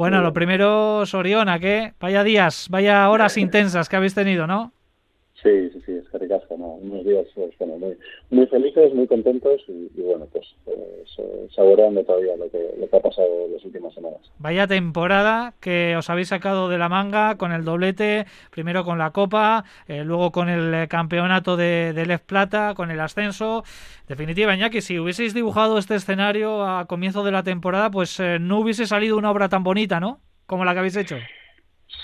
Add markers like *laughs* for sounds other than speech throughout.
Bueno, lo primero, Soriona, que vaya días, vaya horas *laughs* intensas que habéis tenido, ¿no? Sí, sí, sí, días pues, bueno, muy, muy felices, muy contentos y, bueno, pues, pues saboreando todavía lo que, lo que ha pasado las últimas semanas. Vaya temporada que os habéis sacado de la manga con el doblete, primero con la Copa, eh, luego con el campeonato de, de Lef Plata, con el ascenso. Definitiva, que si hubieseis dibujado este escenario a comienzo de la temporada, pues eh, no hubiese salido una obra tan bonita, ¿no? Como la que habéis hecho.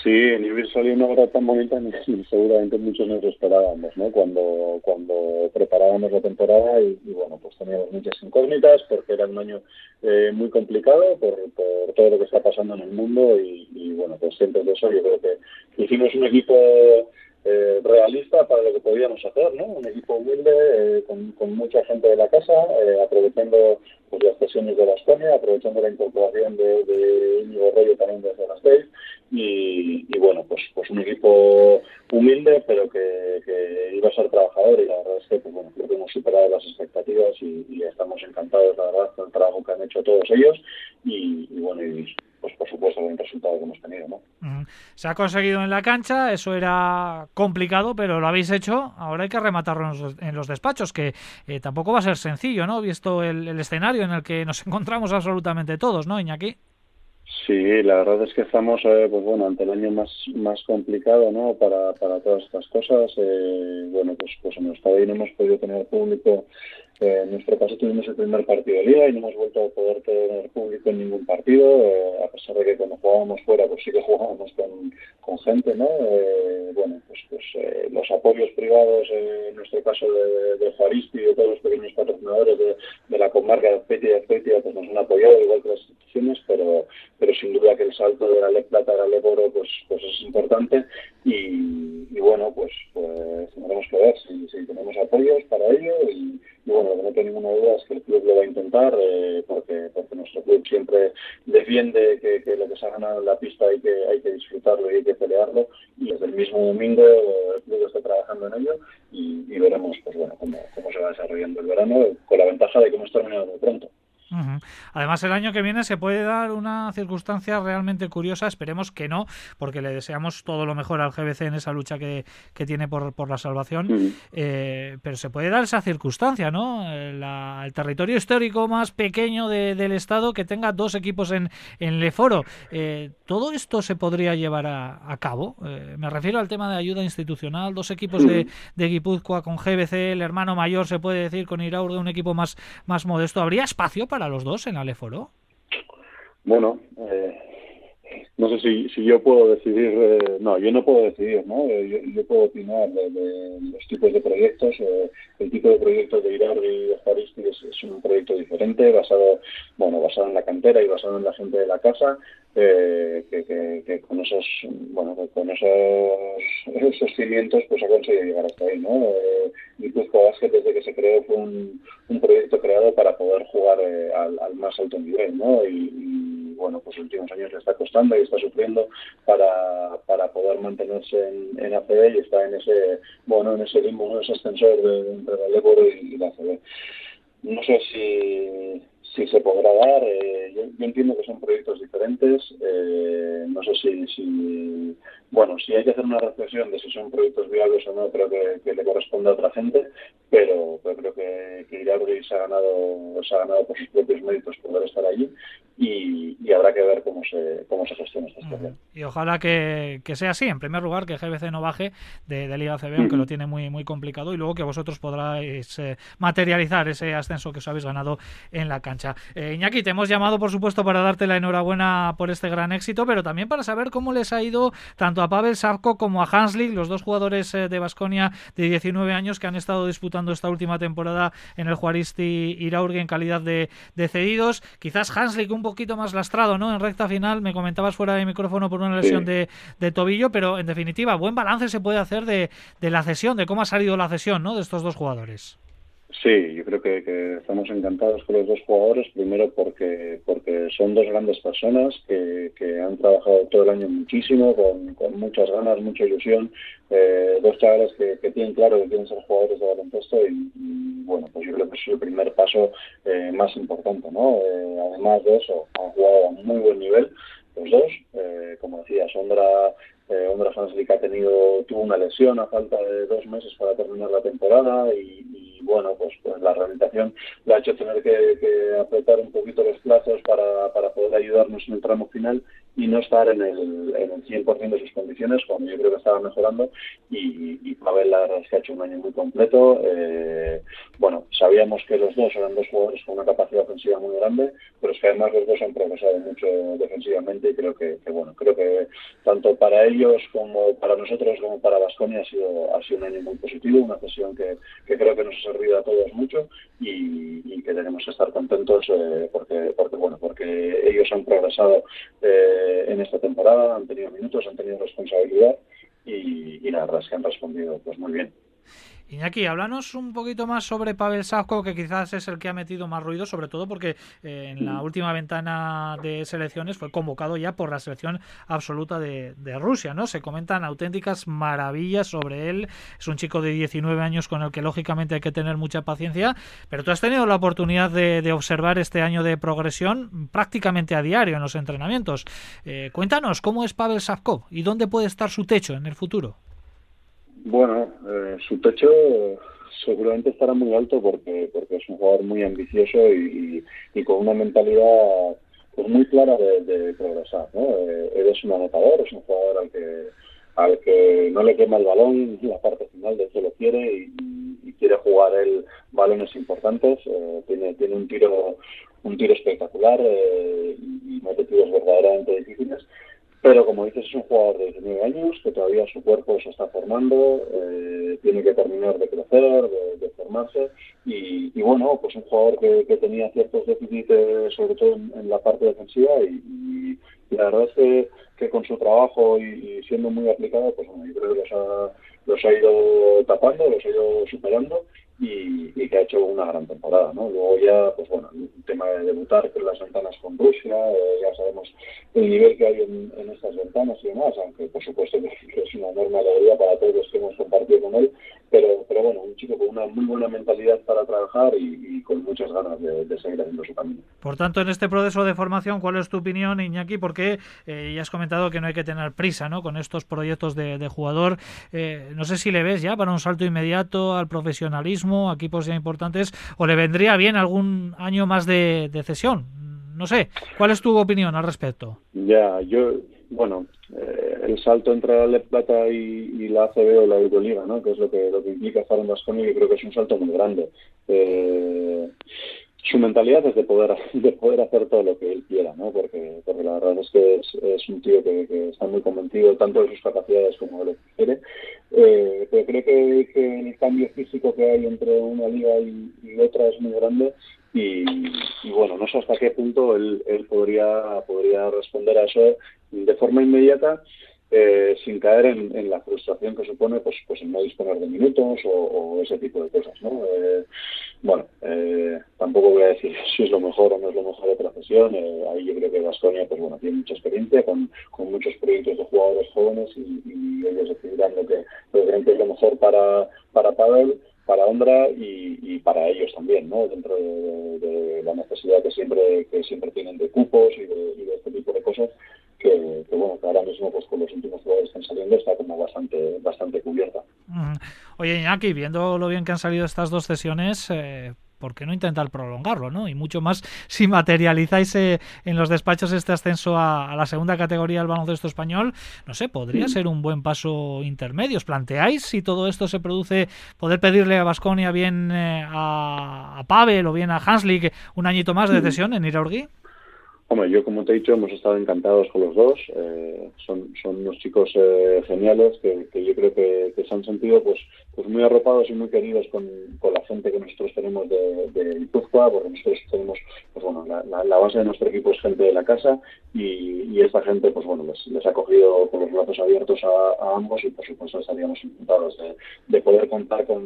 Sí, ni hubiera salido una obra tan bonita ni, *laughs* seguramente muchos nos esperábamos, ¿no? Cuando, cuando preparábamos la temporada y, bueno, pues teníamos muchas incógnitas porque era un año eh, muy complicado por, por, todo lo que está pasando en el mundo y, y bueno, pues siempre de eso yo creo que hicimos un equipo eh, realista para lo que podíamos hacer, ¿no? Un equipo humilde eh, con, mucha gente de la casa, eh, aprovechando pues, las sesiones de la aprovechando la incorporación de, de Íñigo Rollo también desde las seis y, y, bueno, pues pues un equipo humilde pero que, iba a ser trabajador y la verdad es que pues, bueno, creo que hemos superado las expectativas y, estamos encantados la verdad con el trabajo que han hecho todos ellos y, y bueno, y pues por supuesto el resultado que hemos tenido. ¿no? Se ha conseguido en la cancha, eso era complicado, pero lo habéis hecho, ahora hay que rematarlo en los despachos, que eh, tampoco va a ser sencillo, ¿no? Visto el, el, escenario en el que nos *laughs* encontramos absolutamente todos, ¿no, Iñaki? Sí, la verdad es que estamos, eh, pues bueno, ante el año más más complicado, ¿no? Para, para todas estas cosas. Eh, bueno, pues pues en nuestro país no hemos podido tener público eh, en nuestro caso tuvimos el primer partido de liga y no hemos vuelto a poder tener público en ningún partido, eh, a pesar de que cuando jugábamos fuera pues sí que jugábamos con, con gente, ¿no? Eh, bueno, pues, pues eh, los apoyos privados, en nuestro caso de, de Juaristi y de todos los pequeños patrocinadores de, de la comarca de Petia y pues nos han apoyado igual que las pero, pero sin duda que el salto de la Le Plata a la Le Boro pues, pues es importante y, bueno, pues, pues tendremos que ver si, tenemos apoyos para ello y bueno, lo que no tengo ninguna duda es que el club lo va a intentar, eh, porque, porque nuestro club siempre defiende que, lo que se ha ganado en la pista hay que, hay que disfrutarlo y hay que pelearlo. Y desde el mismo domingo el club está trabajando en ello y, y veremos pues bueno cómo, cómo se va desarrollando el verano, con la ventaja de que hemos terminado muy pronto. Uh -huh. Además, el año que viene se puede dar una circunstancia realmente curiosa, esperemos que no, porque le deseamos todo lo mejor al GBC en esa lucha que, que tiene por, por, la salvación, uh -huh. eh, pero se puede dar esa circunstancia, ¿no? La, el territorio histórico más pequeño de, del Estado que tenga dos equipos en, en Leforo. Eh, ¿Todo esto se podría llevar a, a cabo? Eh, me refiero al tema de ayuda institucional, dos equipos uh -huh. de, de Guipúzcoa con GBC, el hermano mayor, se puede decir, con Iraurde, un equipo más, más modesto. ¿Habría espacio para para los dos en Aleforo? Bueno, eh, no sé si, si yo puedo decidir, eh, no, yo no puedo decidir, ¿no? Eh, yo, yo puedo opinar de, los tipos de proyectos. Eh, el tipo de proyecto de Irardi y de Juaristi es, es, un proyecto diferente, basado, bueno, basado en la cantera y basado en la gente de la casa, eh, que, que, que, con esos, bueno, que con esos, esos cimientos, pues ha conseguido llegar hasta ahí, ¿no? Eh, Guipúzcoa Basket desde que se creó fue un, un proyecto creado para poder jugar eh, al, al, más alto nivel, ¿no? Y, y, bueno, pues los últimos años le está costando y está sufriendo para, para poder mantenerse en, en ACB y está en ese, bueno, en ese limbo, en ese ascensor de, entre el Ebro y, y la ACB. No sé si si se podrá dar. Eh, yo, yo, entiendo que son proyectos diferentes. Eh, no sé si, si, bueno, si hay que hacer una reflexión de si son proyectos viables o no, creo que, que le corresponde a otra gente, pero, pero creo que, que se ha ganado, se ha ganado por sus propios méritos poder estar allí y, y, habrá que ver cómo se, cómo se gestiona esta situación. Y ojalá que, que, sea así. En primer lugar, que GBC no baje de, de Liga CB, aunque mm. lo tiene muy, muy complicado, y luego que vosotros podráis eh, materializar ese ascenso que os habéis ganado en la cancha. Eh, Iñaki, te hemos llamado, por supuesto, para darte la enhorabuena por este gran éxito, pero también para saber cómo les ha ido tanto a Pavel Savko como a Hanslik, los dos jugadores eh, de Basconia de 19 años que han estado disputando esta última temporada en el Juaristi Iraurgi en calidad de, de cedidos. Quizás Hanslik un poquito más lastrado, ¿no? En recta final, me comentabas fuera de micrófono por una lesión sí. de, de, tobillo, pero en definitiva, buen balance se puede hacer de, de, la cesión, de cómo ha salido la cesión, ¿no? De estos dos jugadores. Sí, yo creo que, que, estamos encantados con los dos jugadores, primero porque, porque son dos grandes personas que, que han trabajado todo el año muchísimo, con, con muchas ganas, mucha ilusión, eh, dos chavales que, que, tienen claro que quieren ser jugadores de baloncesto y, y, bueno, pues yo creo que es el primer paso eh, más importante, ¿no? Eh, además de eso, han jugado a muy buen nivel, los dos. Eh, como decía, Sondra, eh, Ondra ha tenido, tuvo una lesión a falta de dos meses para terminar la temporada y, bueno, pues, pues, la rehabilitación le ha hecho tener que, apretar un poquito los plazos para, para poder ayudarnos en el tramo final y no estar en el, en el 100% de sus condiciones, cuando yo creo que estaba mejorando. Y, y Pavel, la verdad es que ha hecho un año muy completo. Eh, bueno, sabíamos que los dos eran dos jugadores con una capacidad ofensiva muy grande, pero es que además los dos han progresado mucho defensivamente y creo que, bueno, creo que tanto para ellos como para nosotros como para Vasconia ha sido, ha sido un año muy positivo, una sesión que, que creo que nos ha servido a todos mucho y, que tenemos que estar contentos eh, porque, porque, bueno, porque ellos han progresado. Eh, en esta temporada, han tenido minutos, han tenido responsabilidad y, y la verdad es que han respondido pues muy bien. Iñaki, háblanos un poquito más sobre Pavel Savko, que quizás es el que ha metido más ruido, sobre todo porque eh, en la última ventana de selecciones fue convocado ya por la selección absoluta de, Rusia, ¿no? Se comentan auténticas maravillas sobre él. Es un chico de 19 años con el que lógicamente hay que tener mucha paciencia, pero tú has tenido la oportunidad de, observar este año de progresión prácticamente a diario en los entrenamientos. Eh, cuéntanos, ¿cómo es Pavel Savko y dónde puede estar su techo en el futuro? Bueno, eh, su techo seguramente estará muy alto porque porque es un jugador muy ambicioso y, con una mentalidad pues muy clara de, progresar. ¿no? Eh, él es un anotador, es un jugador al que al que no le quema el balón la parte final, de hecho lo quiere y, quiere jugar él balones importantes. Eh, tiene tiene un tiro un tiro espectacular y mete tiros verdaderamente difíciles pero como dices, es un jugador de 19 años que todavía su cuerpo se está formando, eh, tiene que terminar de crecer, de, formarse. Y, bueno, pues un jugador que, tenía ciertos déficits, sobre todo en, la parte defensiva. Y, la verdad es que, con su trabajo y, siendo muy aplicado, pues bueno, yo creo que los ha, los ha ido tapando, los ha ido superando y, que ha hecho una gran temporada, ¿no? Luego ya, pues bueno, el tema de debutar con las ventanas con Rusia, eh, ya sabemos el nivel que hay en, estas ventanas y demás, aunque por supuesto *laughs* que es una enorme alegría para todos los que hemos compartido con él, pero, pero bueno, un chico con una muy buena mentalidad para trabajar y, con muchas ganas de, seguir haciendo su camino. Por tanto, en este proceso de formación, ¿cuál es tu opinión, Iñaki? Porque eh, ya has comentado que no hay que tener prisa, ¿no? Con estos proyectos de, jugador, eh, no sé si le ves ya para un salto inmediato al profesionalismo, a equipos ya importantes, o le vendría bien algún año más de, cesión. No sé, ¿cuál es tu opinión al respecto? Ya, yo bueno, eh, el salto entre la Le Plata y, la ACB o la Euroliga, ¿no? que es lo que, lo que implica estar en Vasconia, y creo que es un salto muy grande. Eh, su mentalidad es de poder *laughs* de poder hacer todo lo que él quiera, ¿no? Porque, porque la verdad es que es, un tío que, está muy convencido tanto de sus capacidades como de lo que quiere. Eh, pero creo que, el cambio físico que hay entre una liga y, y otra es muy grande y, bueno, no sé hasta qué punto él, él podría, podría responder a eso de forma inmediata eh, sin caer en, la frustración que supone pues pues no disponer de minutos o, ese tipo de cosas no eh, bueno eh, tampoco voy a decir *laughs* si es lo mejor o no es lo mejor de profesión ahí yo creo que Vasconia pues bueno tiene mucha experiencia con, muchos proyectos de jugadores jóvenes y, ellos decidirán lo que, es lo mejor para para Pavel para Ondra y, para ellos también, ¿no? Dentro de, la necesidad que siempre que siempre tienen de cupos y de, este tipo de cosas, que, bueno, que ahora mismo pues con los últimos jugadores que están saliendo está como bastante bastante cubierta. Oye, Iñaki, viendo lo bien que han salido estas dos sesiones, eh, ¿por qué no intentar prolongarlo? ¿no? Y mucho más *laughs* si materializáis eh, en los despachos este ascenso a, la segunda categoría del baloncesto español, no sé, podría ser un buen paso intermedio. ¿Os planteáis si todo esto se produce, poder pedirle a Vasconia bien eh, a, Pavel o bien a Hanslik un añito más de cesión en Iraurgi? Hombre, yo como te he dicho, hemos estado encantados con los dos. Eh, son, son unos chicos eh, geniales que, que, yo creo que, que, se han sentido pues, pues muy arropados y muy queridos con, con la gente que nosotros tenemos de, de porque nosotros tenemos, pues bueno, la, la, base de nuestro equipo es gente de la casa y, esta gente, pues bueno, les, les, ha cogido con los brazos abiertos a, ambos y por supuesto estaríamos encantados de, de poder contar con,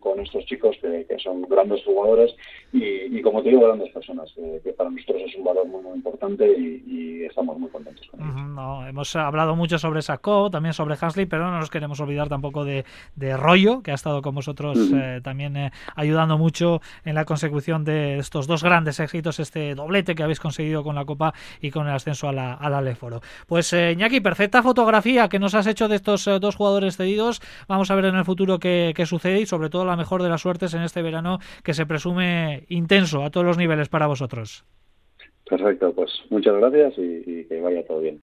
con estos chicos que, que son grandes jugadores y, y, como te digo, grandes personas, que, para nosotros es un valor muy, muy importante y, estamos muy contentos con ello. no, hemos hablado mucho sobre Sacco, también sobre Hasley, pero no nos queremos olvidar tampoco de, de Rollo, que ha estado con vosotros eh, también eh, ayudando mucho en la consecución de estos dos grandes éxitos, este doblete que habéis conseguido con la Copa y con el ascenso a la, a Leforo. Pues eh, Iñaki, perfecta fotografía que nos has hecho de estos dos jugadores cedidos. Vamos a ver en el futuro qué, qué sucede y sobre todo la mejor de las suertes en este verano que se presume intenso a todos los niveles para vosotros. Perfecto, pues muchas gracias y que vaya todo bien.